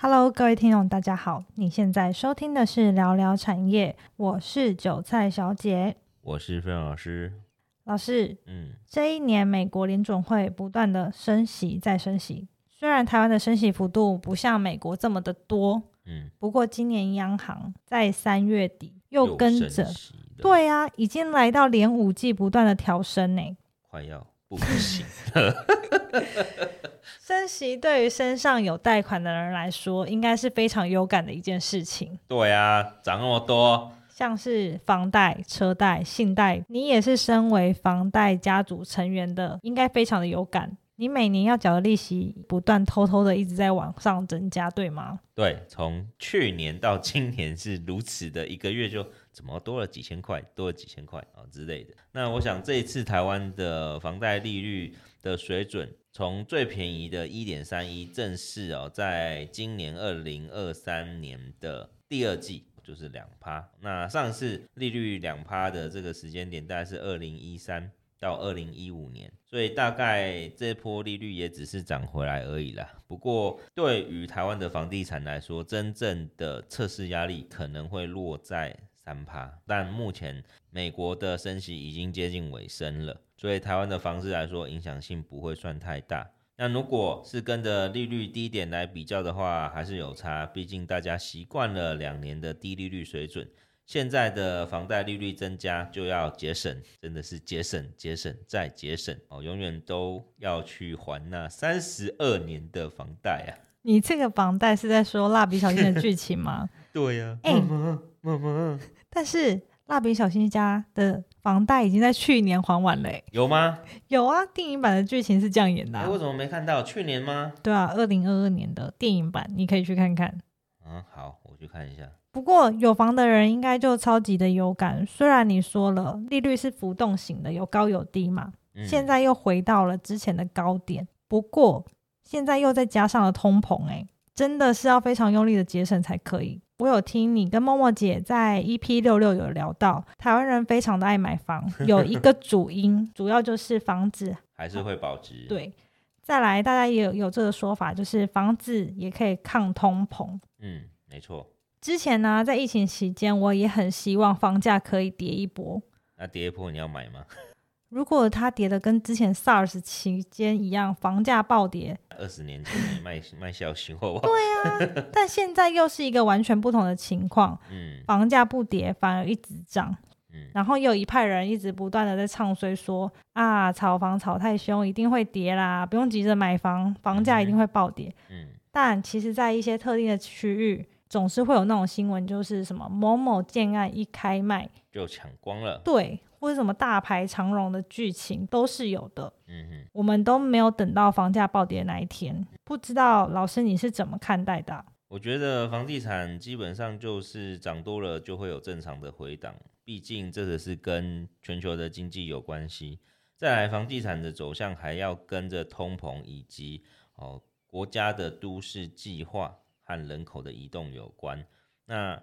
Hello，各位听众，大家好。你现在收听的是聊聊产业，我是韭菜小姐，我是费老师。老师，嗯，这一年美国联准会不断的升息再升息，虽然台湾的升息幅度不像美国这么的多，嗯，不过今年央行在三月底又跟着，对啊，已经来到连五季不断的调升呢，快要不行了。升息对于身上有贷款的人来说，应该是非常有感的一件事情。对啊，涨那么多，像是房贷、车贷、信贷，你也是身为房贷家族成员的，应该非常的有感。你每年要缴的利息不断偷偷的一直在往上增加，对吗？对，从去年到今年是如此的，一个月就怎么多了几千块，多了几千块啊之类的。那我想这一次台湾的房贷利率的水准。从最便宜的一点三一正式哦，在今年二零二三年的第二季就是两趴。那上次利率两趴的这个时间点，大概是二零一三到二零一五年，所以大概这波利率也只是涨回来而已啦。不过对于台湾的房地产来说，真正的测试压力可能会落在三趴。但目前美国的升息已经接近尾声了。所以台湾的房市来说，影响性不会算太大。那如果是跟着利率低点来比较的话，还是有差。毕竟大家习惯了两年的低利率水准，现在的房贷利率增加就要节省，真的是节省、节省再节省哦，永远都要去还那三十二年的房贷啊！你这个房贷是在说蜡笔小新的剧情吗？对呀、啊，哎、欸，妈妈，妈妈，但是。蜡笔小新家的房贷已经在去年还完了。有吗？有啊，电影版的剧情是这样演的、啊。欸、为什么没看到？去年吗？对啊，二零二二年的电影版，你可以去看看。嗯，好，我去看一下。不过有房的人应该就超级的有感，虽然你说了利率是浮动型的，有高有低嘛，嗯、现在又回到了之前的高点。不过现在又再加上了通膨、欸，哎，真的是要非常用力的节省才可以。我有听你跟默默姐在 EP 六六有聊到，台湾人非常的爱买房，有一个主因，主要就是房子 还是会保值。对，再来大家也有有这个说法，就是房子也可以抗通膨。嗯，没错。之前呢，在疫情期间，我也很希望房价可以跌一波。那跌一波你要买吗？如果它跌的跟之前 SARS 期间一样，房价暴跌，二十年前卖卖笑型货，对啊，但现在又是一个完全不同的情况，嗯，房价不跌反而一直涨，嗯，然后又有一派人一直不断的在唱衰说啊，炒房炒太凶，一定会跌啦，不用急着买房，房价一定会暴跌，嗯，但其实，在一些特定的区域，总是会有那种新闻，就是什么某某建案一开卖就抢光了，对。或者什么大排长龙的剧情都是有的，嗯哼，我们都没有等到房价暴跌那一天，不知道老师你是怎么看待的？我觉得房地产基本上就是涨多了就会有正常的回档，毕竟这个是跟全球的经济有关系。再来，房地产的走向还要跟着通膨以及哦国家的都市计划和人口的移动有关。那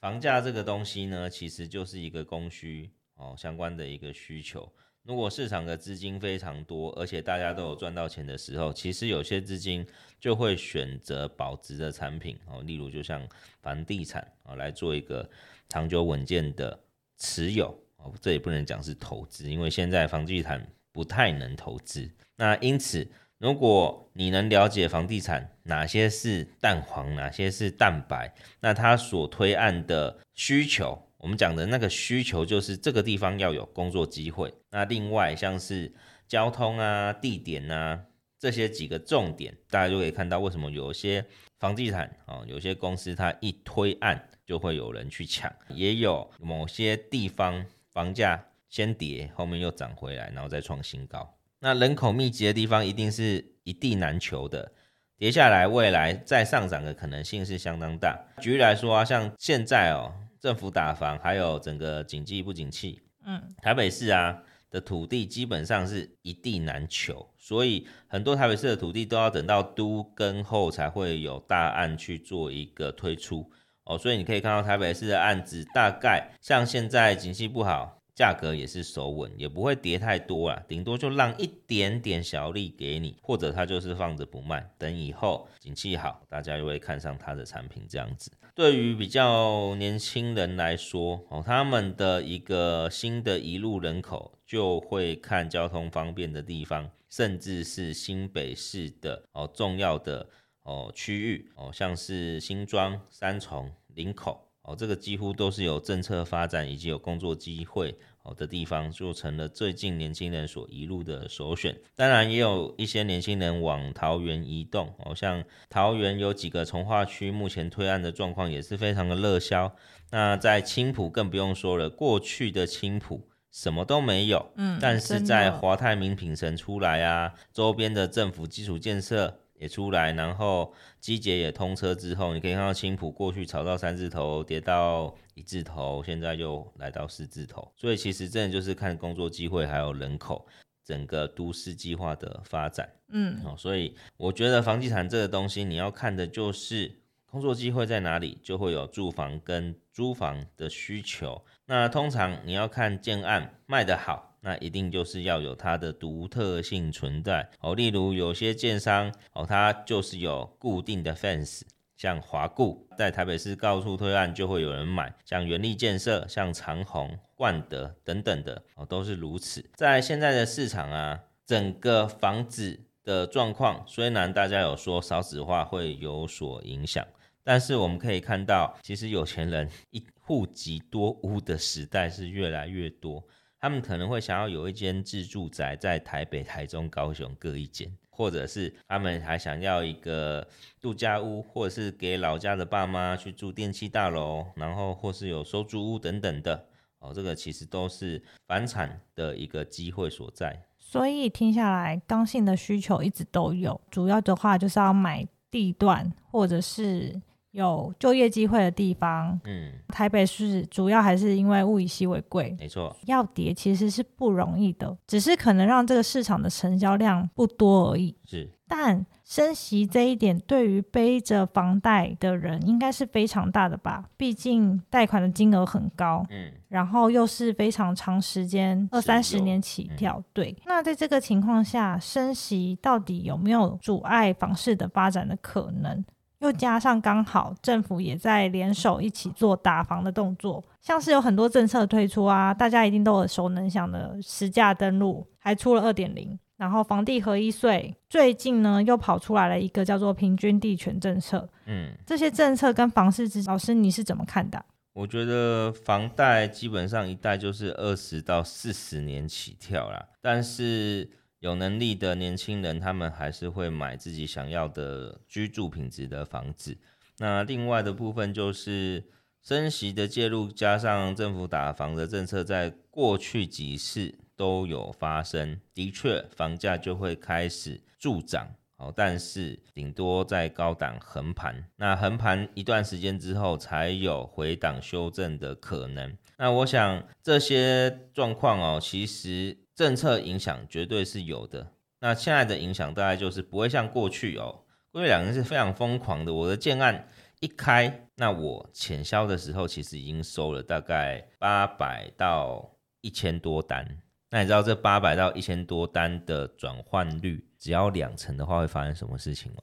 房价这个东西呢，其实就是一个供需。哦，相关的一个需求，如果市场的资金非常多，而且大家都有赚到钱的时候，其实有些资金就会选择保值的产品哦，例如就像房地产啊，来做一个长久稳健的持有哦，这也不能讲是投资，因为现在房地产不太能投资。那因此，如果你能了解房地产哪些是蛋黄，哪些是蛋白，那它所推案的需求。我们讲的那个需求就是这个地方要有工作机会。那另外像是交通啊、地点啊这些几个重点，大家就可以看到为什么有些房地产啊，有些公司它一推案就会有人去抢，也有某些地方房价先跌，后面又涨回来，然后再创新高。那人口密集的地方一定是一地难求的，跌下来未来再上涨的可能性是相当大。举例来说啊，像现在哦。政府打房，还有整个经济不景气，嗯，台北市啊的土地基本上是一地难求，所以很多台北市的土地都要等到都更后才会有大案去做一个推出哦，所以你可以看到台北市的案子，大概像现在景气不好，价格也是守稳，也不会跌太多啦，顶多就让一点点小利给你，或者它就是放着不卖，等以后景气好，大家就会看上它的产品这样子。对于比较年轻人来说，哦，他们的一个新的移入人口就会看交通方便的地方，甚至是新北市的哦重要的哦区域哦，像是新庄、三重、林口。哦，这个几乎都是有政策发展以及有工作机会哦的地方，就成了最近年轻人所一路的首选。当然，也有一些年轻人往桃园移动，哦，像桃园有几个从化区，目前推案的状况也是非常的热销。那在青浦更不用说了，过去的青浦什么都没有，嗯，但是在华泰名品城出来啊，周边的政府基础建设。也出来，然后机捷也通车之后，你可以看到青浦过去炒到三字头，跌到一字头，现在又来到四字头。所以其实真的就是看工作机会还有人口，整个都市计划的发展。嗯，哦，所以我觉得房地产这个东西，你要看的就是工作机会在哪里，就会有住房跟租房的需求。那通常你要看建案卖得好。那一定就是要有它的独特性存在哦，例如有些建商哦，它就是有固定的 fans，像华固在台北市到处推案就会有人买，像元利建设、像长鸿、万德等等的哦，都是如此。在现在的市场啊，整个房子的状况虽然大家有说少子化会有所影响，但是我们可以看到，其实有钱人一户即多屋的时代是越来越多。他们可能会想要有一间自住宅在台北、台中、高雄各一间，或者是他们还想要一个度假屋，或者是给老家的爸妈去住电器大楼，然后或是有收租屋等等的。哦，这个其实都是房产的一个机会所在。所以听下来，刚性的需求一直都有，主要的话就是要买地段，或者是。有就业机会的地方，嗯，台北市主要还是因为物以稀为贵，没错，要跌其实是不容易的，只是可能让这个市场的成交量不多而已。是，但升息这一点对于背着房贷的人应该是非常大的吧？毕竟贷款的金额很高，嗯，然后又是非常长时间，二三十年起跳，嗯、对。那在这个情况下，升息到底有没有阻碍房市的发展的可能？又加上刚好政府也在联手一起做打房的动作，像是有很多政策推出啊，大家一定都耳熟能详的实价登录，还出了二点零，然后房地合一税，最近呢又跑出来了一个叫做平均地权政策。嗯，这些政策跟房市之老师你是怎么看的？我觉得房贷基本上一贷就是二十到四十年起跳啦，但是。有能力的年轻人，他们还是会买自己想要的居住品质的房子。那另外的部分就是升息的介入，加上政府打房的政策，在过去几次都有发生，的确房价就会开始助涨。哦，但是顶多在高档横盘，那横盘一段时间之后，才有回档修正的可能。那我想这些状况哦，其实。政策影响绝对是有的，那现在的影响大概就是不会像过去哦，过去两年是非常疯狂的。我的建案一开，那我潜销的时候其实已经收了大概八百到一千多单。那你知道这八百到一千多单的转换率，只要两成的话会发生什么事情吗？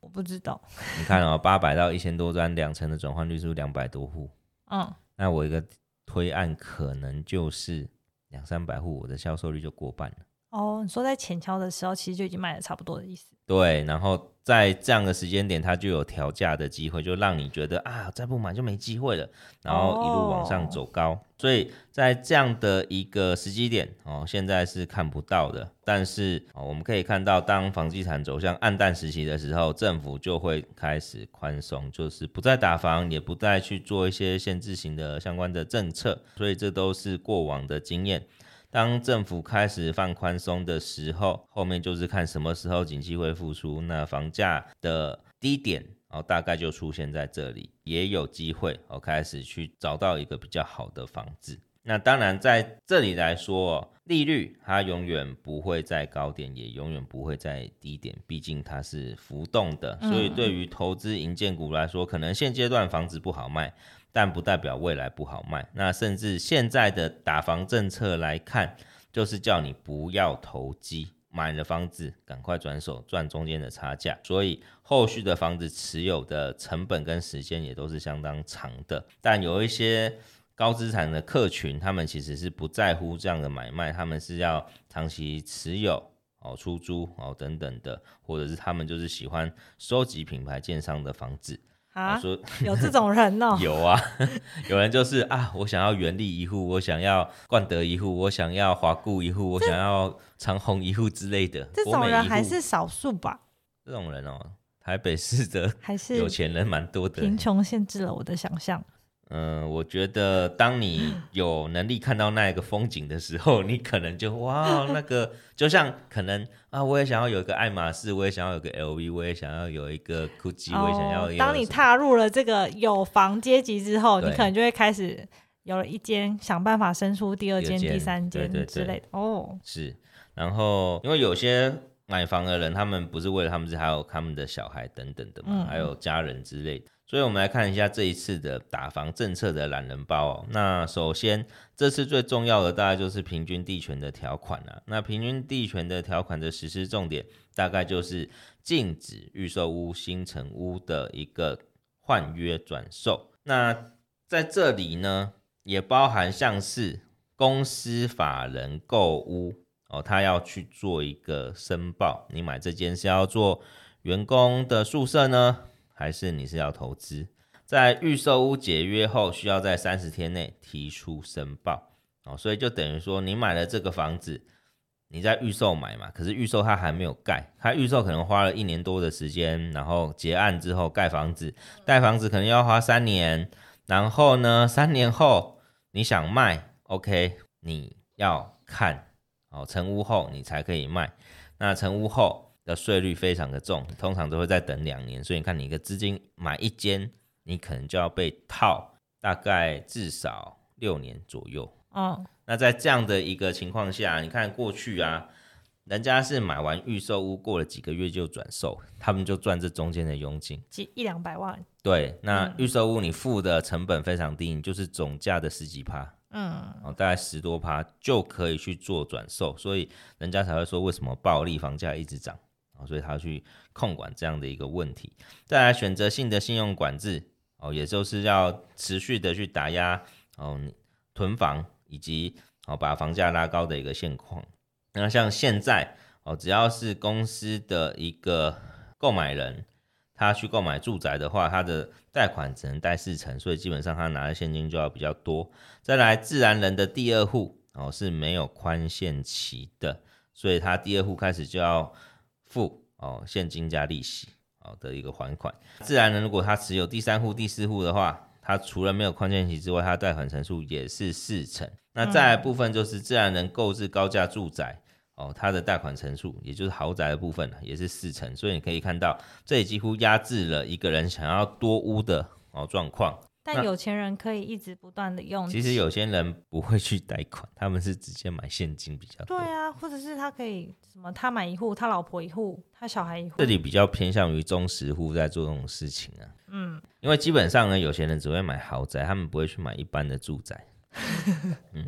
我不知道。你看哦，八百到一千多单，两成的转换率是不是两百多户？嗯，那我一个推案可能就是。两三百户，我的销售率就过半了。哦，你说在前敲的时候，其实就已经卖的差不多的意思。对，然后在这样的时间点，它就有调价的机会，就让你觉得啊，再不买就没机会了，然后一路往上走高。哦、所以在这样的一个时机点哦，现在是看不到的。但是哦，我们可以看到，当房地产走向暗淡时期的时候，政府就会开始宽松，就是不再打房，也不再去做一些限制型的相关的政策。所以这都是过往的经验。当政府开始放宽松的时候，后面就是看什么时候景气会复苏，那房价的低点哦，大概就出现在这里，也有机会哦，开始去找到一个比较好的房子。那当然在这里来说，利率它永远不会在高点，也永远不会在低点，毕竟它是浮动的。所以对于投资银建股来说，可能现阶段房子不好卖，但不代表未来不好卖。那甚至现在的打房政策来看，就是叫你不要投机，买了房子赶快转手赚中间的差价。所以后续的房子持有的成本跟时间也都是相当长的。但有一些。高资产的客群，他们其实是不在乎这样的买卖，他们是要长期持有哦、出租哦等等的，或者是他们就是喜欢收集品牌建商的房子啊。说 有这种人哦？有啊，有人就是啊，我想要原力一户，我想要冠德一户，我想要华固一户，我想要长虹一户之类的。这种人还是少数吧？这种人哦，台北市的还是有钱人蛮多的。贫穷限制了我的想象。嗯，我觉得当你有能力看到那一个风景的时候，你可能就哇，那个就像可能啊，我也想要有一个爱马仕，我也想要有个 LV，我也想要有一个 GUCCI，我也想要。当你踏入了这个有房阶级之后，你可能就会开始有了一间，想办法生出第二间、第三间之类的哦。是，然后因为有些买房的人，他们不是为了他们，是还有他们的小孩等等的嘛，还有家人之类的。所以，我们来看一下这一次的打房政策的懒人包哦。那首先，这次最重要的大概就是平均地权的条款啊。那平均地权的条款的实施重点，大概就是禁止预售屋、新成屋的一个换约转售。那在这里呢，也包含像是公司法人购屋哦，他要去做一个申报，你买这间是要做员工的宿舍呢？还是你是要投资，在预售屋解约后，需要在三十天内提出申报。哦，所以就等于说你买了这个房子，你在预售买嘛，可是预售它还没有盖，它预售可能花了一年多的时间，然后结案之后盖房子，盖房子可能要花三年，然后呢，三年后你想卖，OK，你要看。哦，成屋后你才可以卖，那成屋后。的税率非常的重，通常都会再等两年，所以你看你一个资金买一间，你可能就要被套大概至少六年左右。哦，那在这样的一个情况下，你看过去啊，人家是买完预售屋过了几个月就转售，他们就赚这中间的佣金，几一两百万。对，那预售屋你付的成本非常低，你就是总价的十几趴。嗯，哦，大概十多趴就可以去做转售，所以人家才会说为什么暴利房价一直涨。所以他去控管这样的一个问题，再来选择性的信用管制哦，也就是要持续的去打压哦囤房以及哦把房价拉高的一个现况。那像现在哦，只要是公司的一个购买人，他去购买住宅的话，他的贷款只能贷四成，所以基本上他拿的现金就要比较多。再来自然人的第二户哦是没有宽限期的，所以他第二户开始就要。付哦现金加利息哦的一个还款，自然人如果他持有第三户、第四户的话，他除了没有宽限期之外，他贷款成数也是四成。那再来部分就是自然人购置高价住宅哦，他的贷款成数也就是豪宅的部分也是四成，所以你可以看到这里几乎压制了一个人想要多屋的哦状况。但有钱人可以一直不断的用。其实有些人不会去贷款，他们是直接买现金比较多。对啊，或者是他可以什么，他买一户，他老婆一户，他小孩一户。这里比较偏向于中实户在做这种事情啊。嗯，因为基本上呢，有钱人只会买豪宅，他们不会去买一般的住宅。嗯。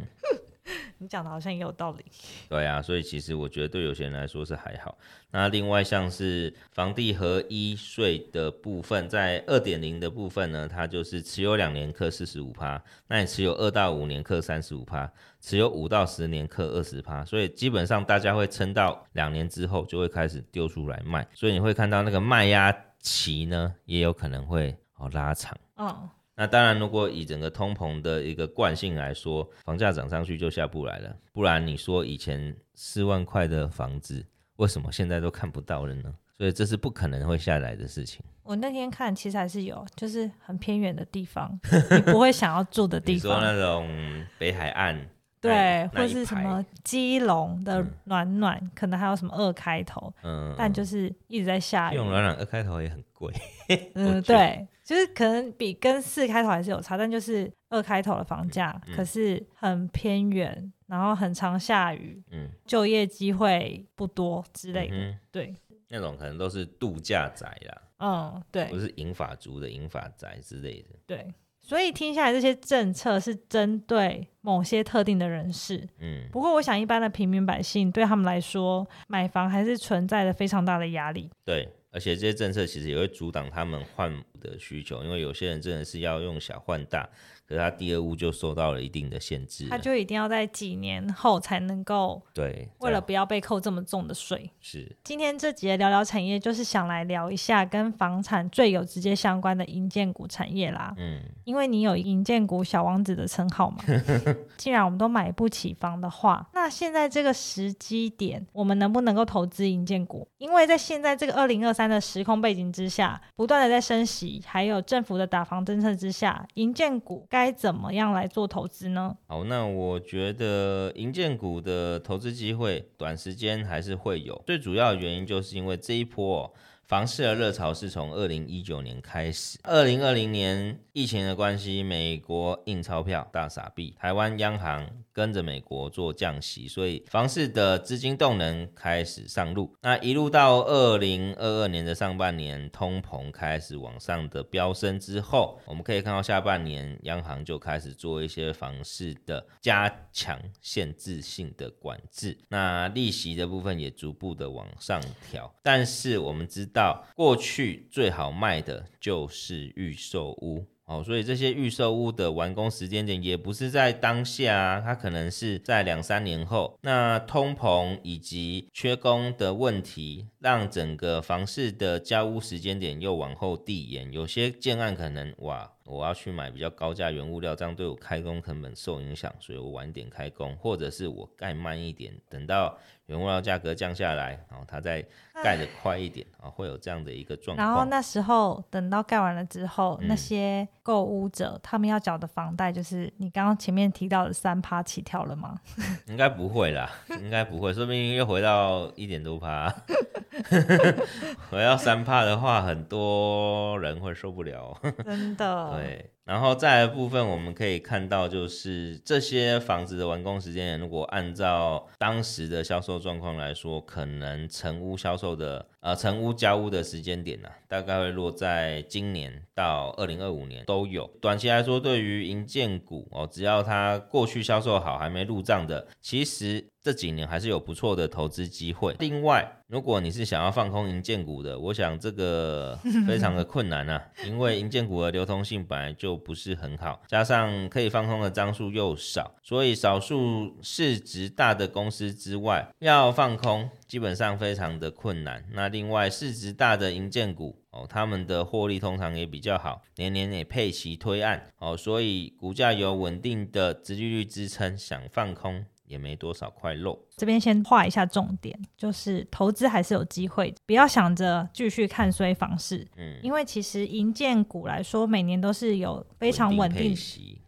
你讲的好像也有道理，对啊，所以其实我觉得对有些人来说是还好。那另外像是房地合一税的部分，在二点零的部分呢，它就是持有两年课四十五趴，那你持有二到五年课三十五趴，持有五到十年课二十趴，所以基本上大家会撑到两年之后就会开始丢出来卖，所以你会看到那个卖压期呢，也有可能会哦拉长。嗯。那当然，如果以整个通膨的一个惯性来说，房价涨上去就下不来了。不然你说以前四万块的房子，为什么现在都看不到了呢？所以这是不可能会下来的事情。我那天看，其实还是有，就是很偏远的地方，你不会想要住的地 方。你说那种北海岸，对，或是什么基隆的暖暖，嗯、可能还有什么二开头，嗯，但就是一直在下雨。用暖暖二开头也很贵，嗯，对。就是可能比跟四开头还是有差，但就是二开头的房价，嗯嗯、可是很偏远，然后很常下雨，嗯，就业机会不多之类的，嗯、对，那种可能都是度假宅啦，嗯，对，不是银发族的银发宅之类的，对。所以听下来，这些政策是针对某些特定的人士。嗯，不过我想，一般的平民百姓对他们来说，买房还是存在着非常大的压力。对，而且这些政策其实也会阻挡他们换的需求，因为有些人真的是要用小换大。可是他第二屋就受到了一定的限制，他就一定要在几年后才能够对，为了不要被扣这么重的税。是，今天这集的聊聊产业，就是想来聊一下跟房产最有直接相关的银建股产业啦。嗯，因为你有银建股小王子的称号嘛。既然我们都买不起房的话，那现在这个时机点，我们能不能够投资银建股？因为在现在这个二零二三的时空背景之下，不断的在升息，还有政府的打房政策之下，银建股该该怎么样来做投资呢？好，那我觉得银建股的投资机会短时间还是会有，最主要的原因就是因为这一波哦。房市的热潮是从二零一九年开始，二零二零年疫情的关系，美国印钞票大傻币，台湾央行跟着美国做降息，所以房市的资金动能开始上路。那一路到二零二二年的上半年，通膨开始往上的飙升之后，我们可以看到下半年央行就开始做一些房市的加强限制性的管制，那利息的部分也逐步的往上调。但是我们知道。过去最好卖的就是预售屋哦，所以这些预售屋的完工时间点也不是在当下啊，它可能是在两三年后。那通膨以及缺工的问题，让整个房市的交屋时间点又往后递延，有些建案可能哇。我要去买比较高价原物料，这样对我开工成本受影响，所以我晚点开工，或者是我盖慢一点，等到原物料价格降下来，然后它再盖的快一点啊，会有这样的一个状况。然后那时候等到盖完了之后，嗯、那些购屋者他们要缴的房贷，就是你刚刚前面提到的三趴起跳了吗？应该不会啦，应该不会，说不定又回到一点多趴。回到三趴的话，很多人会受不了。真的。对，然后再来的部分，我们可以看到，就是这些房子的完工时间，如果按照当时的销售状况来说，可能成屋销售的呃成屋交屋的时间点呢、大概会落在今年到二零二五年都有。短期来说，对于银建股哦，只要它过去销售好还没入账的，其实。这几年还是有不错的投资机会。另外，如果你是想要放空银建股的，我想这个 非常的困难啊，因为银建股的流通性本来就不是很好，加上可以放空的张数又少，所以少数市值大的公司之外，要放空基本上非常的困难。那另外市值大的银建股哦，他们的获利通常也比较好，年年也配息推案哦，所以股价有稳定的殖利率支撑，想放空。也没多少块肉。这边先画一下重点，就是投资还是有机会，不要想着继续看衰房市。嗯，因为其实银建股来说，每年都是有非常稳定。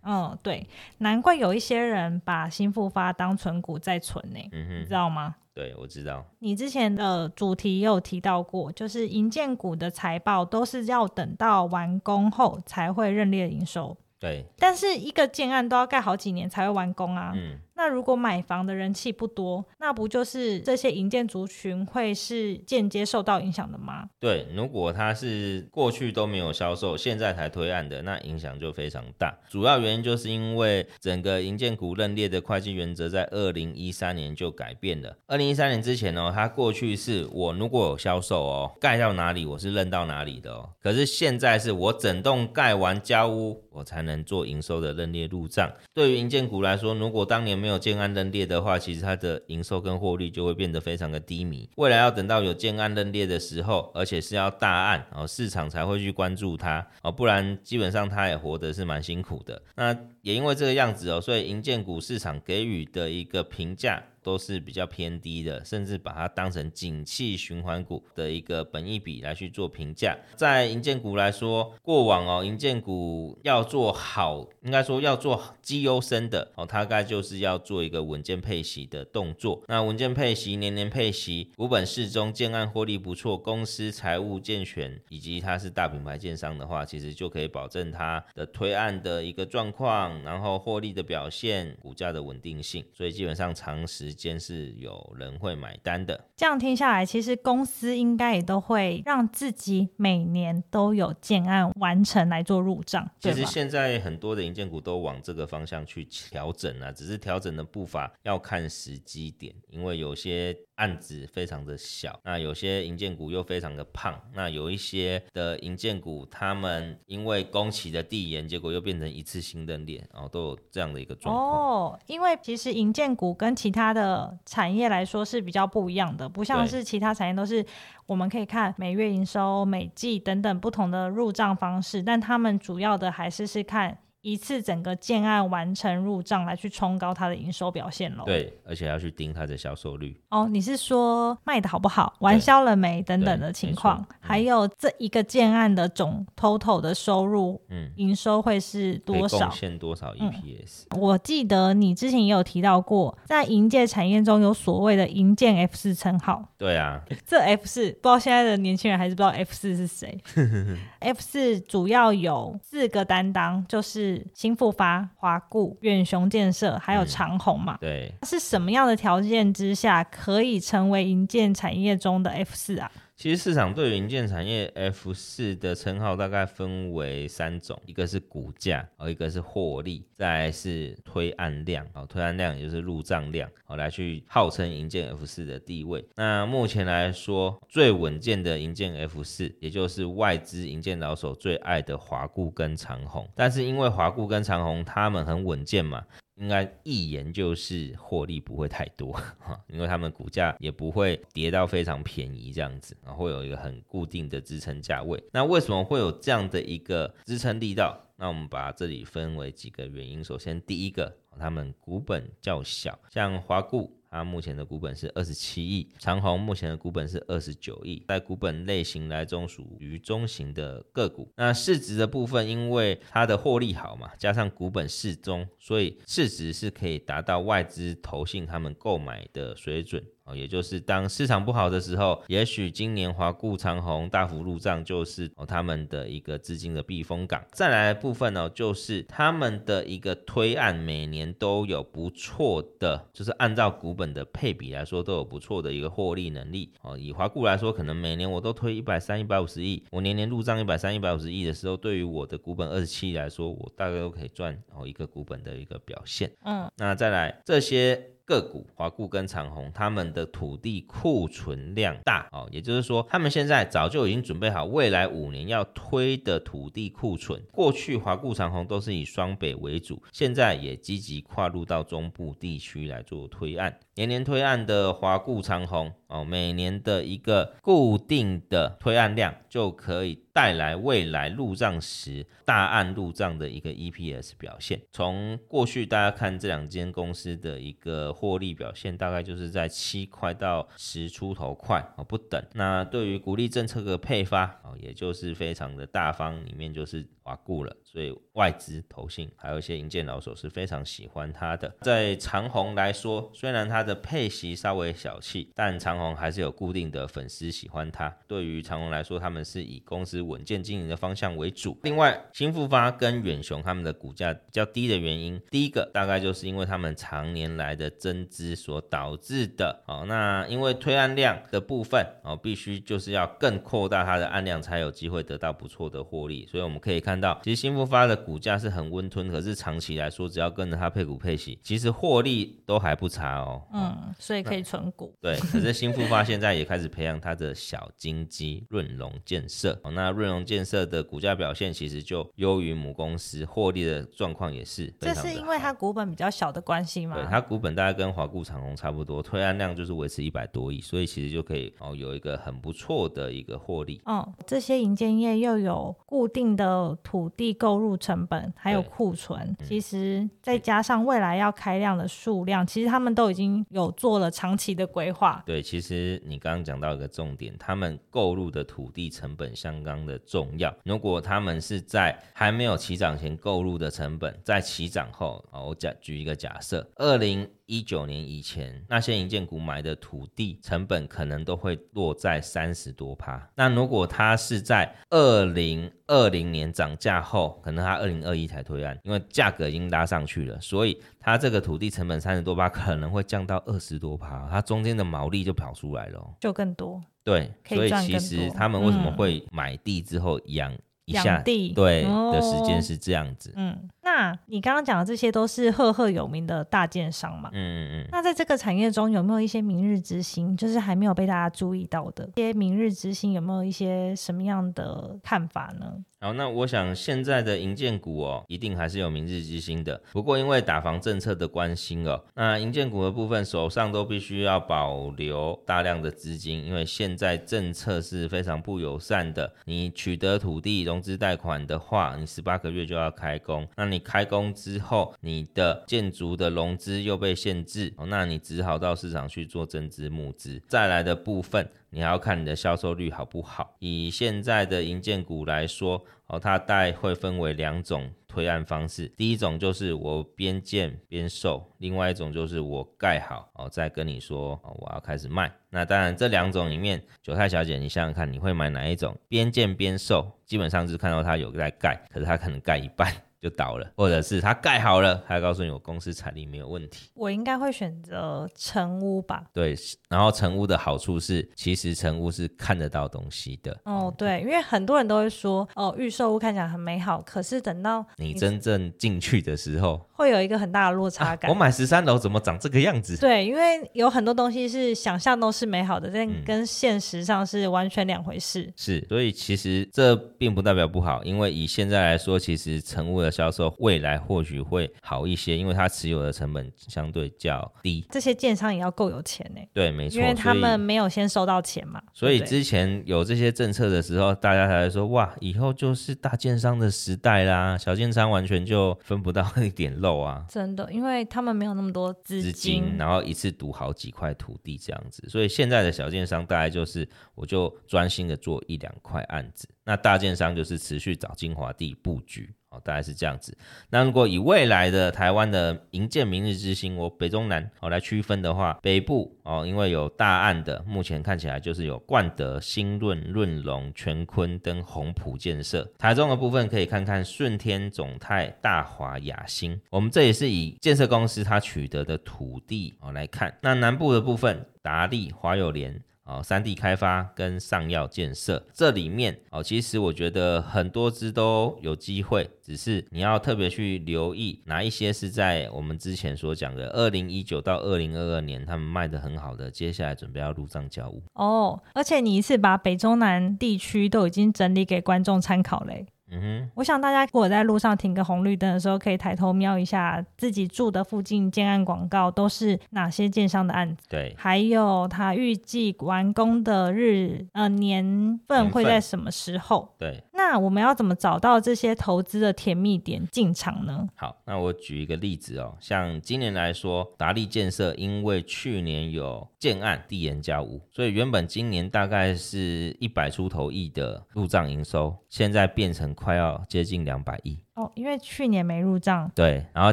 嗯，对，难怪有一些人把新复发当存股在存呢。嗯哼，你知道吗？对，我知道。你之前的主题也有提到过，就是银建股的财报都是要等到完工后才会认列营收。对，但是一个建案都要盖好几年才会完工啊。嗯。那如果买房的人气不多，那不就是这些营建族群会是间接受到影响的吗？对，如果他是过去都没有销售，现在才推案的，那影响就非常大。主要原因就是因为整个营建股认列的会计原则在二零一三年就改变了。二零一三年之前哦，它过去是我如果有销售哦，盖到哪里我是认到哪里的哦。可是现在是我整栋盖完交屋，我才能做营收的认列入账。对于营建股来说，如果当年没有有建安认列的话，其实它的营收跟获利就会变得非常的低迷。未来要等到有建安认列的时候，而且是要大案哦，市场才会去关注它哦，不然基本上它也活得是蛮辛苦的。那也因为这个样子哦，所以银建股市场给予的一个评价都是比较偏低的，甚至把它当成景气循环股的一个本益比来去做评价。在银建股来说，过往哦，银建股要做好，应该说要做绩优生的哦，大概就是要做一个稳健配息的动作。那稳健配息，年年配息，股本适中，建案获利不错，公司财务健全，以及它是大品牌建商的话，其实就可以保证它的推案的一个状况，然后获利的表现，股价的稳定性。所以基本上长时间是有人会买单的。这样听下来，其实公司应该也都会让自己每年都有建案完成来做入账。其实现在很多的银建股都往这个方向去调整啊，只是调整的步伐要看时机点，因为有些。案子非常的小，那有些银建股又非常的胖，那有一些的银建股，他们因为工期的递延，结果又变成一次性认列，然后都有这样的一个状况。哦，因为其实银建股跟其他的产业来说是比较不一样的，不像是其他产业都是我们可以看每月营收、每季等等不同的入账方式，但他们主要的还是是看。一次整个建案完成入账来去冲高它的营收表现喽。对，而且要去盯它的销售率。哦，你是说卖的好不好，完销了没等等的情况，还有这一个建案的总 total 的收入，嗯，营收会是多少？贡献多少 EPS？嗯，我记得你之前也有提到过，在营建产业中有所谓的营建 F 四称号。对啊，这 F 四不知道现在的年轻人还是不知道 F 四是谁。F 四主要有四个担当，就是。兴富发、华固、远雄建设，还有长虹嘛？嗯、对，是什么样的条件之下可以成为营建产业中的 F 四啊？其实市场对于营建产业 F 四的称号大概分为三种，一个是股价，哦，一个是获利，再来是推案量，哦，推案量也就是入账量，哦，来去号称营建 F 四的地位。那目前来说，最稳健的营建 F 四，也就是外资营建老手最爱的华固跟长虹。但是因为华固跟长虹他们很稳健嘛。应该一言就是获利不会太多哈，因为他们股价也不会跌到非常便宜这样子，然后会有一个很固定的支撑价位。那为什么会有这样的一个支撑力道？那我们把这里分为几个原因。首先，第一个，他们股本较小，像华固。它目前的股本是二十七亿，长虹目前的股本是二十九亿，在股本类型来中属于中型的个股。那市值的部分，因为它的获利好嘛，加上股本适中，所以市值是可以达到外资投信他们购买的水准。也就是当市场不好的时候，也许今年华固长虹大幅入账，就是哦他们的一个资金的避风港。再来的部分呢，就是他们的一个推案，每年都有不错的，就是按照股本的配比来说，都有不错的一个获利能力。哦，以华固来说，可能每年我都推一百三、一百五十亿，我年年入账一百三、一百五十亿的时候，对于我的股本二十七亿来说，我大概都可以赚哦一个股本的一个表现。嗯，那再来这些。个股华固跟长虹，他们的土地库存量大哦，也就是说，他们现在早就已经准备好未来五年要推的土地库存。过去华固长虹都是以双北为主，现在也积极跨入到中部地区来做推案。年年推案的华固长虹哦，每年的一个固定的推案量就可以带来未来入账时大案入账的一个 EPS 表现。从过去大家看这两间公司的一个获利表现，大概就是在七块到十出头块哦不等。那对于股利政策的配发哦，也就是非常的大方，里面就是华固了。所以外资投信还有一些银建老手是非常喜欢它的。在长虹来说，虽然它的配息稍微小气，但长虹还是有固定的粉丝喜欢它。对于长虹来说，他们是以公司稳健经营的方向为主。另外，新富发跟远雄他们的股价比较低的原因，第一个大概就是因为他们常年来的增资所导致的。哦，那因为推案量的部分哦，必须就是要更扩大它的案量，才有机会得到不错的获利。所以我们可以看到，其实新复发的股价是很温吞，可是长期来说，只要跟着它配股配息，其实获利都还不差哦。嗯，所以可以存股。对，可是新复发现在也开始培养它的小金鸡润隆建设。哦，那润隆建设的股价表现其实就优于母公司，获利的状况也是。这是因为它股本比较小的关系吗？对，它股本大概跟华固长虹差不多，推案量就是维持一百多亿，所以其实就可以哦有一个很不错的一个获利。嗯，这些银建业又有固定的土地购入成本还有库存，其实再加上未来要开量的数量，其实他们都已经经有做了长期的规划。对，其实你刚刚讲到一个重点，他们购入的土地成本相当的重要。如果他们是在还没有起涨前购入的成本，在起涨后，啊，我假举一个假设，二零一九年以前，那些营建股买的土地成本可能都会落在三十多趴。那如果它是在二零二零年涨价后，可能它二零二一才推案，因为价格已经拉上去了，所以它这个土地成本三十多趴可能会降到二十多趴，它中间的毛利就跑出来了，就更多。对，所以其实他们为什么会买地之后养一下地？对、哦、的时间是这样子。嗯。那你刚刚讲的这些都是赫赫有名的大建商嘛？嗯嗯嗯。那在这个产业中有没有一些明日之星，就是还没有被大家注意到的？这些明日之星有没有一些什么样的看法呢？好，那我想现在的银建股哦，一定还是有明日之星的。不过因为打房政策的关心哦，那银建股的部分手上都必须要保留大量的资金，因为现在政策是非常不友善的。你取得土地融资贷款的话，你十八个月就要开工，那你开工之后，你的建筑的融资又被限制，那你只好到市场去做增资募资。再来的部分，你还要看你的销售率好不好。以现在的银建股来说，哦，它大概会分为两种推案方式。第一种就是我边建边售，另外一种就是我盖好，哦，再跟你说，哦，我要开始卖。那当然，这两种里面，韭菜小姐，你想想看，你会买哪一种？边建边售，基本上是看到它有在盖，可是它可能盖一半。就倒了，或者是它盖好了，他告诉你我公司财力没有问题。我应该会选择成屋吧？对，然后成屋的好处是，其实成屋是看得到东西的。哦，对，因为很多人都会说，哦，预售屋看起来很美好，可是等到你，你真正进去的时候，会有一个很大的落差感。啊，我买十三楼怎么长这个样子？对，因为有很多东西是想象都是美好的，但跟现实上是完全两回事。嗯。是，所以其实这并不代表不好，因为以现在来说，其实成屋的销售未来或许会好一些，因为它持有的成本相对较低。这些建商也要够有钱呢？对，没错，因为他们没有先收到钱嘛。所以之前有这些政策的时候，大家才会说哇，以后就是大建商的时代啦，小建商完全就分不到一点肉啊。真的，因为他们没有那么多资金，资金，然后一次赌好几块土地这样子，所以现在的小建商大概就是我就专心的做一两块案子，那大建商就是持续找精华地布局。哦，大概是这样子。那如果以未来的台湾的营建明日之星，我北中南哦来区分的话，北部哦，因为有大案的，目前看起来就是有冠德、新润、润隆、全坤跟宏普建设。台中的部分可以看看顺天、总泰、大华、雅兴。我们这也是以建设公司它取得的土地哦来看。那南部的部分，达利、华友联。哦，三地开发跟上药建设这里面哦，其实我觉得很多支都有机会，只是你要特别去留意哪一些是在我们之前所讲的二零一九到二零二二年他们卖的很好的，接下来准备要入账交物哦。而且你一次把北中南地区都已经整理给观众参考嘞。嗯哼，我想大家如果在路上停个红绿灯的时候，可以抬头瞄一下自己住的附近建案广告都是哪些建商的案子，对，还有他预计完工的日呃年份会在什么时候，对。那我们要怎么找到这些投资的甜蜜点进场呢？好，那我举一个例子哦，像今年来说，达利建设因为去年有建案递延交屋，所以原本今年大概是一百出头亿的入账营收，现在变成快要接近两百亿。哦，因为去年没入账，对，然后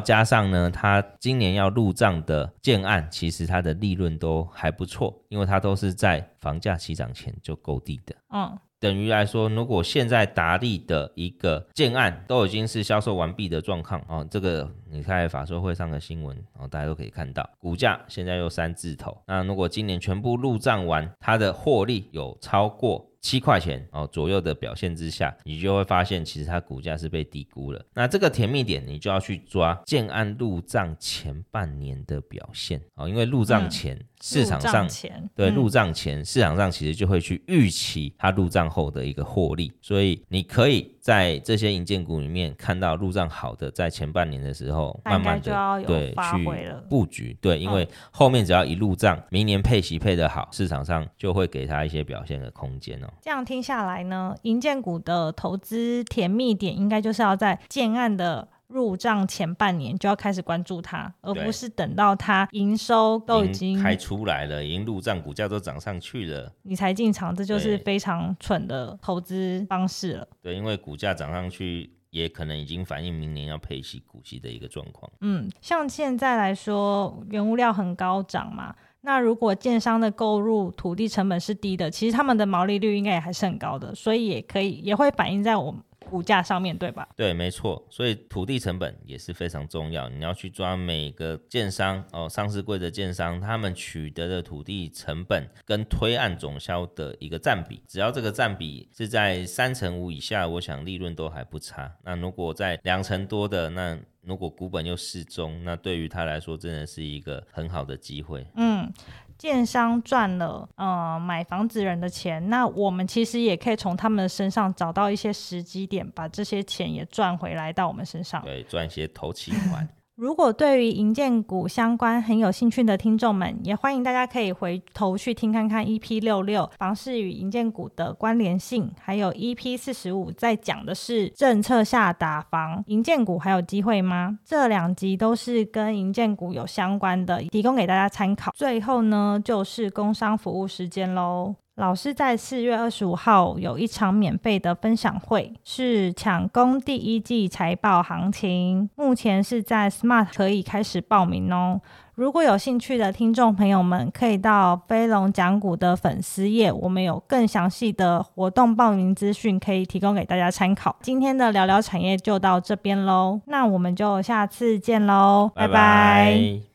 加上呢，他今年要入账的建案，其实它的利润都还不错，因为它都是在房价起涨前就购地的。嗯。等于来说，如果现在达利的一个建案都已经是销售完毕的状况哦，这个你看法说会上的新闻哦，大家都可以看到，股价现在又三字头。那如果今年全部入账完，它的获利有超过七块钱哦左右的表现之下，你就会发现其实它股价是被低估了。那这个甜蜜点，你就要去抓建案入账前半年的表现哦，因为入账前。嗯市场上对入账前，市场上其实就会去预期它入账后的一个获利，所以你可以在这些银建股里面看到入账好的，在前半年的时候慢慢的对去布局，对，因为后面只要一入账，明年配息配得好，市场上就会给它一些表现的空间哦。这样听下来呢，银建股的投资甜蜜点应该就是要在建案的。入账前半年就要开始关注它，而不是等到它营收都已经开出来了，已经入账，股价都涨上去了，你才进场，这就是非常蠢的投资方式了。对，因为股价涨上去。也可能已经反映明年要配息股息的一个状况。嗯，像现在来说，原物料很高涨嘛，那如果建商的购入土地成本是低的，其实他们的毛利率应该也还是很高的，所以也可以也会反映在我们。股价上面对吧？对，没错。所以土地成本也是非常重要。你要去抓每个建商哦，上市柜的建商，他们取得的土地成本跟推案总销的一个占比，只要这个占比是在三成五以下，我想利润都还不差。那如果在两成多的，那如果股本又适中，那对于他来说真的是一个很好的机会。嗯。建商赚了呃买房子人的钱，那我们其实也可以从他们的身上找到一些时机点，把这些钱也赚回来到我们身上。对，赚一些投期款。如果对于银建股相关很有兴趣的听众们，也欢迎大家可以回头去听看看 EP 六六房市与银建股的关联性，还有 EP 四十五在讲的是政策下打房，银建股还有机会吗？这两集都是跟银建股有相关的，提供给大家参考。最后呢，就是工商服务时间喽。老师在四月二十五号有一场免费的分享会，是抢攻第一季财报行情，目前是在 Smart 可以开始报名哦。如果有兴趣的听众朋友们，可以到飞龙讲股的粉丝页，我们有更详细的活动报名资讯可以提供给大家参考。今天的聊聊产业就到这边喽，那我们就下次见喽，拜拜。拜拜。